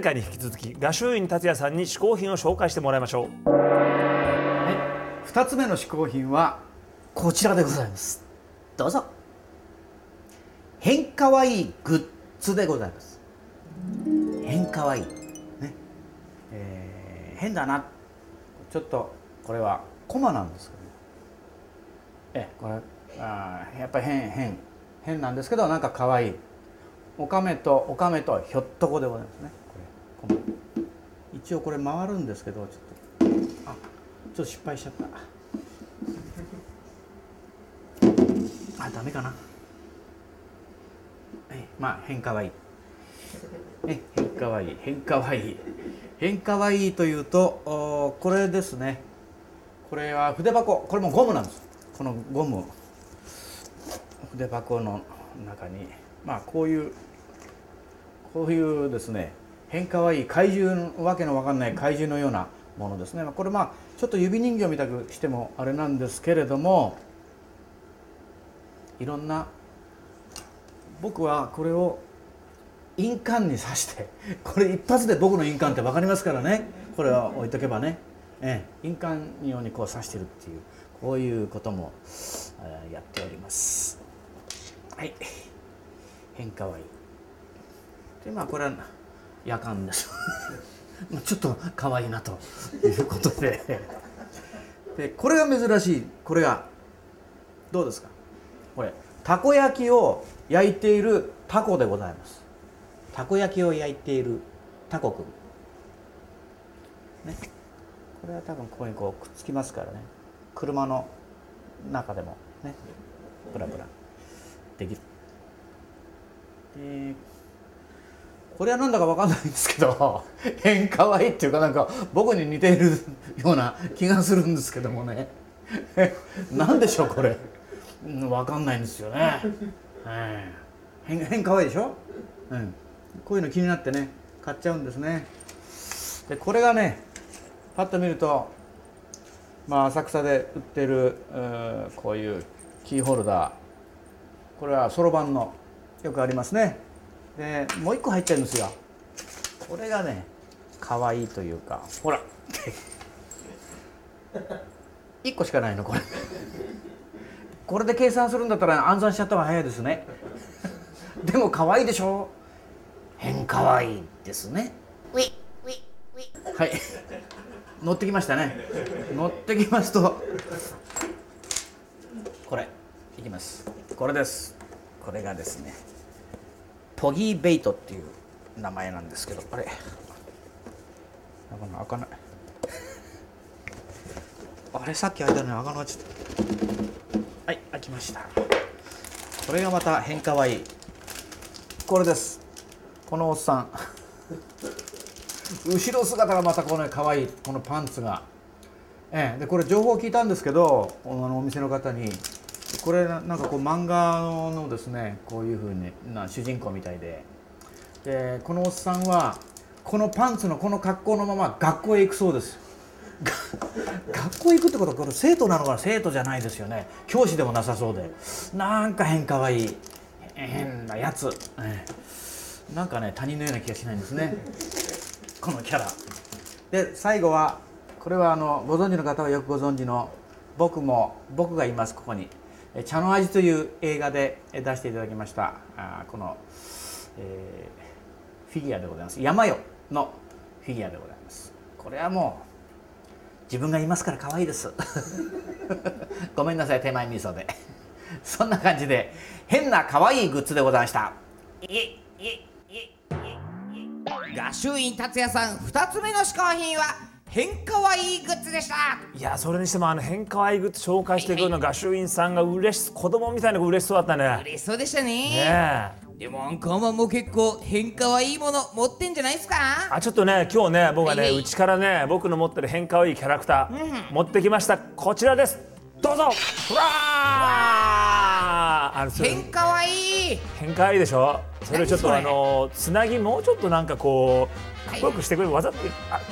前回に引き続き画集院達也さんに試行品を紹介してもらいましょう。はい、2つ目の試行品はこちらでございます。どうぞ。変かわいいグッズでございます。変かわいい。ね。えー変だな。ちょっとこれはコマなんですけど。えこれあーやっぱり変変変なんですけどなんか可愛い。おかめとおかめとひょっとこでございますね一応これ回るんですけどちょっと。あちょっと失敗しちゃった。あダメかな。えまあ変かわいい。え変かわいい。変かわいい。変かわいいというとおこれですね。これは筆箱。これもゴムなんです。このゴム筆箱の中に。まあこういうこういうですね。変かわいい怪獣わけのわかんない怪獣のようなものですね。これまあちょっと指人形みたくしてもあれなんですけれどもいろんな僕はこれを印鑑に刺して これ一発で僕の印鑑って分かりますからね。これは置いとけばね、ええ、印鑑用にこう刺してるっていうこういうこともやっております。はい。変かわいい。でまあこれは夜間です。ちょっと可愛いなということで。でこれが珍しい。これがどうですか？これたこ焼きを焼いているタコでございます。たこ焼きを焼いているタコくん。ね。これは多分ここにこうくっつきますからね。車の中でもね。ブラブラ。できる。でこれはなんだかわかんないんですけど 変かわいいっていうかなんか僕に似ているような気がするんですけどもね。なんでしょうこれ。うんわかんないんですよね、はい。変変かわいいでしょ、うん、こういうの気になってね買っちゃうんですね。でこれがねパッと見るとまあ浅草で売ってるうーこういうキーホルダー。これはそろばんのよくありますねでもう一個入ってるんですよ。これがね可愛いというかほら。一個しかないのこれ。これで計算するんだったら暗算しちゃった方が早いですね。でも可愛いでしょ。変可愛いですね。はい。乗ってきましたね。乗ってきますとこれいきます。これです。これがですねポギーベイトっていう名前なんですけどあれ。なかな開かない。あれさっき開いたのに開かなちゃった。はい開きました。これがまた変かわいい。これです。このおっさん。後ろ姿がまたこの可愛いこのパンツが、ええ、でこれ情報を聞いたんですけどあのお店の方にこれなんかこう漫画のですねこういうふうにな主人公みたいで。でこのおっさんはこのパンツのこの格好のまま学校へ行くそうです。が 学校へ行くってことはこれ生徒なのかな？生徒じゃないですよね。教師でもなさそうで。なんか変かわいい。変なやつ、ええ、なんかね他人のような気がしないんですね。このキャラ。で最後はこれはあのご存知の方はよくご存知の僕も僕がいますここに「え茶の味」という映画でえ出していただきましたあーこの、えーフィギュアでございます。山よのフィギュアでございます。これはもう自分がいますから可愛いです。ごめんなさい手前味噌で。そんな感じで変な可愛いグッズでございました。画集院達也さん2つ目の試行品は変かわいいグッズでした。いやそれにしてもあの変かわいいグッズ紹介してくるの画集院さんが嬉し子供みたいな嬉しそうだったね。嬉しそうでしたね。でもアンカーマンも結構変かわいいもの持ってんじゃないですか？あちょっとね今日ね僕はねうちからね僕の持ってる変かわいいキャラクター、持ってきました。こちらです。どうぞあのそれ。変かわいい。変かわいいでしょ。それをちょっとあ何それ。のつなぎもうちょっとなんかこうかっこよくしてくれる。わざと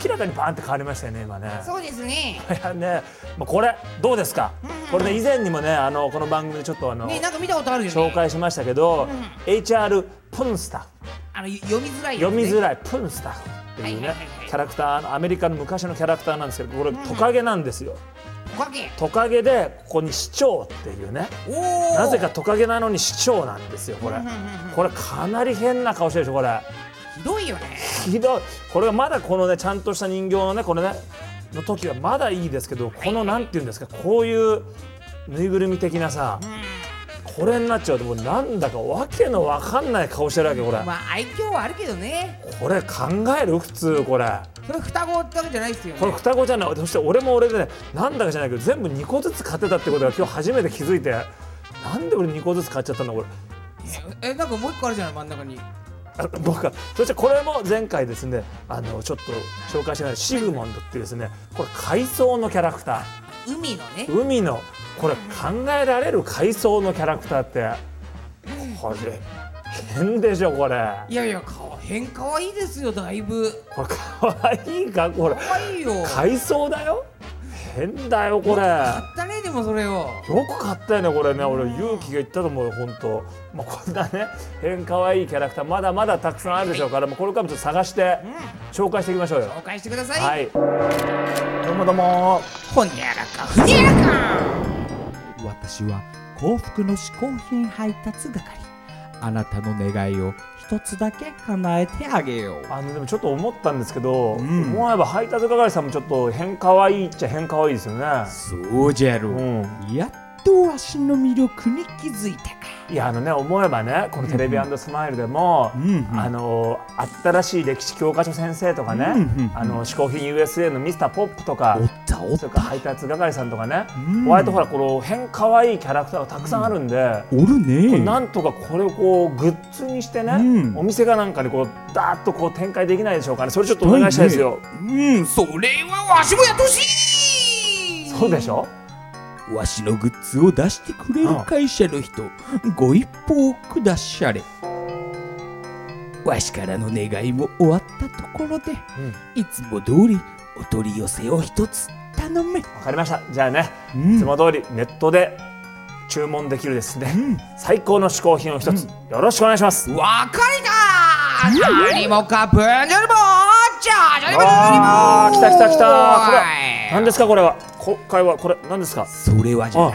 明らかにバーンって変わりましたよね今ね。そうですね。いやね。もうこれどうですか、これね以前にもねあのこの番組でちょっとあの、ねなんか見たことあるよね。紹介しましたけど、HR プンスタあの読みづらい読みづらいプンスタっていうね。はいはいはいはいキャラクターアメリカの昔のキャラクターなんですけどこれトカゲなんですよ。トカゲ？でここに市長っていうね。なぜかトカゲなのに市長なんですよこれ。うんうんうんうん。これかなり変な顔してるでしょこれ。ひどいよね。ひどい。これがまだこのねちゃんとした人形のねこれねの時はまだいいですけどこのなんていうんですかこういうぬいぐるみ的なさこれになっちゃうともうなんだかわけのわかんない顔してるわけこれ。まあ愛嬌はあるけどね。これ考える普通これ。それ双子ってわけじゃないですよね。これ双子じゃない。そして俺も俺でねなんだかじゃないけど全部2個ずつ買ってたってことが今日初めて気づいて。なんで俺2個ずつ買っちゃったんだこれ。えなんかもう一個あるじゃない真ん中に。あ僕は。そしてこれも前回ですねあのちょっと紹介してないシグモンドっていうですねこれ海藻のキャラクタ海のね。ー海のこれ考えられる海藻のキャラクターってこれ変でしょこれ。いやいや顔変可愛いですよだいぶ。これかわいいか？これ。可愛いよ。海藻だよ？変だよこれ。買ったねでもそれを。よく買ったよねこれね。俺勇気が言ったと思うよ本当まあこんなね変可愛いキャラクターまだまだたくさんあるでしょうからもうこれからもちょっと探して紹介していきましょうよ。紹介してください、はい。どうもどうも。ほにゃらかふにゃらか私は幸福の嗜好品配達係。あなたの願いを一つだけ叶えてあげよう。あのでもちょっと思ったんですけど、ん。思えば配達係さんもちょっと変可愛いっちゃ変可愛いですよね。そうじゃろう。ん。やっとわしの魅力に気づいた。かいやあのね思えばねこのテレビスマイルでも、うんうん。あの新しい歴史教科書先生とかね、うんうんうん。あの嗜好品 USA のミスターポップとかおったおっそれから配達係さんとかね、うん。割とほらこの変可愛いキャラクターがたくさんあるんで、おるこれねなんとかこれをこうグッズにしてね、うん。お店がなんかにこうダーッとこう展開できないでしょうかね。それちょっとお願いしたいですよ、うん。そそれはわしもやってほしい。そうでしょ？わしのグッズを出してくれる会社の人ご一報くだしゃれ。わしからの願いも終わったところで、いつも通りお取り寄せを一つ頼め、わかりました。じゃあね、うん。いつも通りネットで注文できるですね、うん。最高の嗜好品を一つ、よろしくお願いします、わかりだ何もかブンジョルボーじゃじゃりぼあー来た来た来たこれはい何ですかこれは今回はこれ何ですか？それはじゃな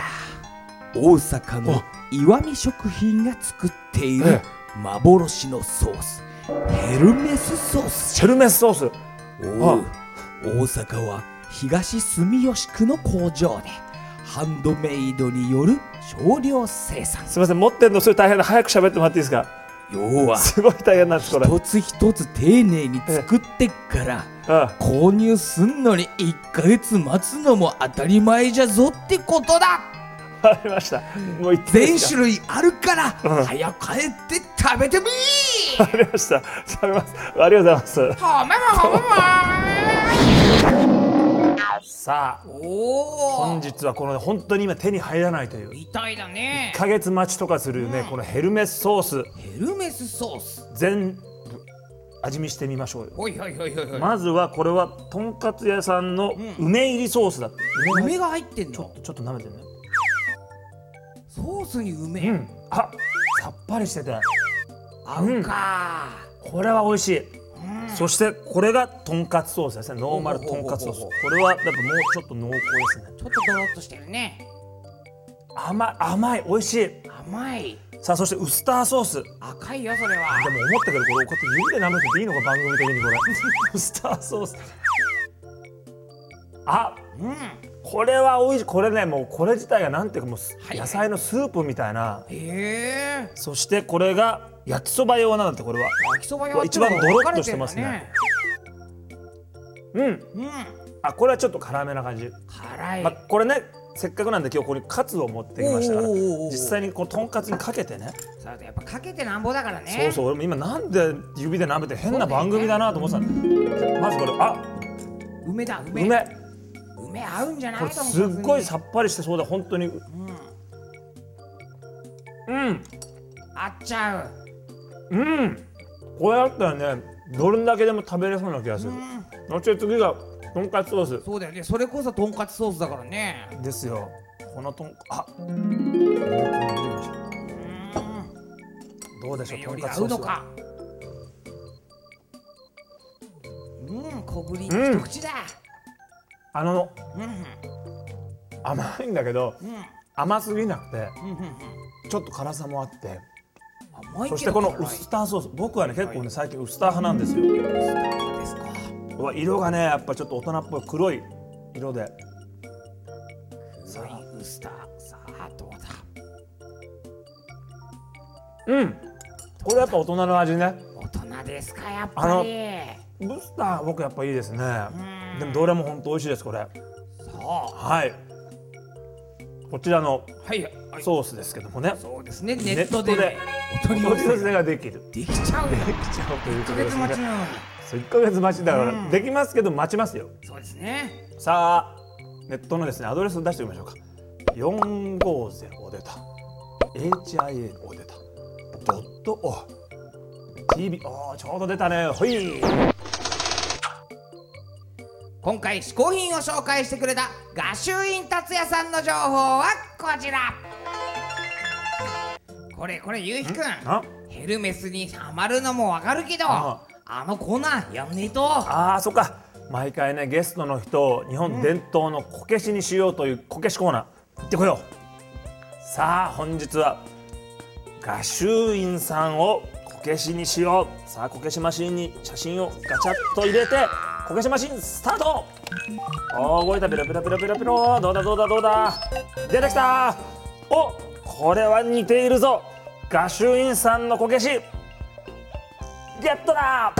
大阪の岩見食品が作っているえ幻のソース。ヘルメスソース。シェルメスソース。おう。大阪は東住吉区の工場でハンドメイドによる少量生産。すみません持ってんのそれ大変だ早く喋ってもらっていいですか要はすごい大変なんですこれ一つ一つ丁寧に作ってっからあ購入すんのに1ヶ月待つのも当たり前じゃぞってことだ。わかりました。もう全種類あるからうん。早く帰って食べてみわかりました。食べます。ありがとうございます。ほめもほめ。もさあ本日はこの本当に今手に入らないという。みたいだね。1ヶ月待ちとかするねこのヘルメスソース。ヘルメスソース。全部味見してみましょうよ。ほいほいほいほいまずはこれはとんかつ屋さんの梅入りソースだって。梅が入ってんの？ちょっとちょっと舐めてねソースに梅、うん。あさっぱりしてて。合うか、これは美味しい。そしてこれがとんかつソースですね。ノーマルとんかつソース。ほうこれはやっぱもうちょっと濃厚ですね。ちょっとドロッとしてるね。甘い甘い美味しい。甘いさあそしてウスターソース。でも赤いよそれは。思ったけどこれこうやって指で舐めてていいのか番組的にこれ。ウスターソース。あうんこれは美味しい。これねもうこれ自体がなんていうかもう野菜のスープみたいな。へえ。そしてこれが焼きそば用なんだってこれは。焼きそば用一番ドロッとしてますね。うん。うん。あこれはちょっと辛めな感じ。辛い、まあ、これねせっかくなんで今日ここにカツを持ってきましたから実際にこうとんかつにかけてね。そうだやっぱかけてなんぼだからね。そうそう俺も今なんで指で舐めて変な番組だなと思ってたの。まずこれあ梅だ梅。梅。梅合うんじゃない？これすっごいさっぱりしてそうだ本当に。うん。うん。合っちゃう。うん。これだったらねどれだけでも食べれそうな気がする。うん。そして次がとんかつソース。そうだよね。それこそとんかつソースだからね。ですよ。このとんあ。うん。どうでしょうとんかつソースは。うのか。うん小ぶり一口だ。あのうん甘いんだけどうん。甘すぎなくてうんうんうん。ちょっと辛さもあってそしてこのウスターソース。僕はね結構ね最近ウスター派なんですよ。ですかうわ色がねやっぱちょっと大人っぽい黒い色で。黒いウスター。さあどうだ？うん。これやっぱ大人の味ね。大人ですかやっぱり。ウスター僕やっぱいいですね。ん。でもどれも本当美味しいですこれ。そう。はい。こちらのはいはい。ソースですけどもね。そうですね。ネネットでお取り寄寄せせができる。できちゃうよ。できちゃうという1ヶことですね1ヶ月待ちだから、うん。できますけど待ちますよ。そうですね。さあネットのですねアドレスを出してみましょうか。450出た。HIA お出た。ドットお TV おちょうど出たね。ほい。今回嗜好品を紹介してくれた画集院達也さんの情報はこちら。これこれゆうひくん？あ。ヘルメスにハマるのもわかるけどあああのコーナーやんねえと。あーそっか。毎回ねゲストの人を日本伝統のこけしにしようというこけしコーナー。行ってこよう。さあ本日は画集院さんをこけしにしよう。さあこけしマシンに写真をガチャッと入れてこけしマシンスタート。おー動いたピロピロピロピロピロ。どうだどうだどうだ。出てきた。おこれは似ているぞ。画集院さんのこけし。ゲットだ。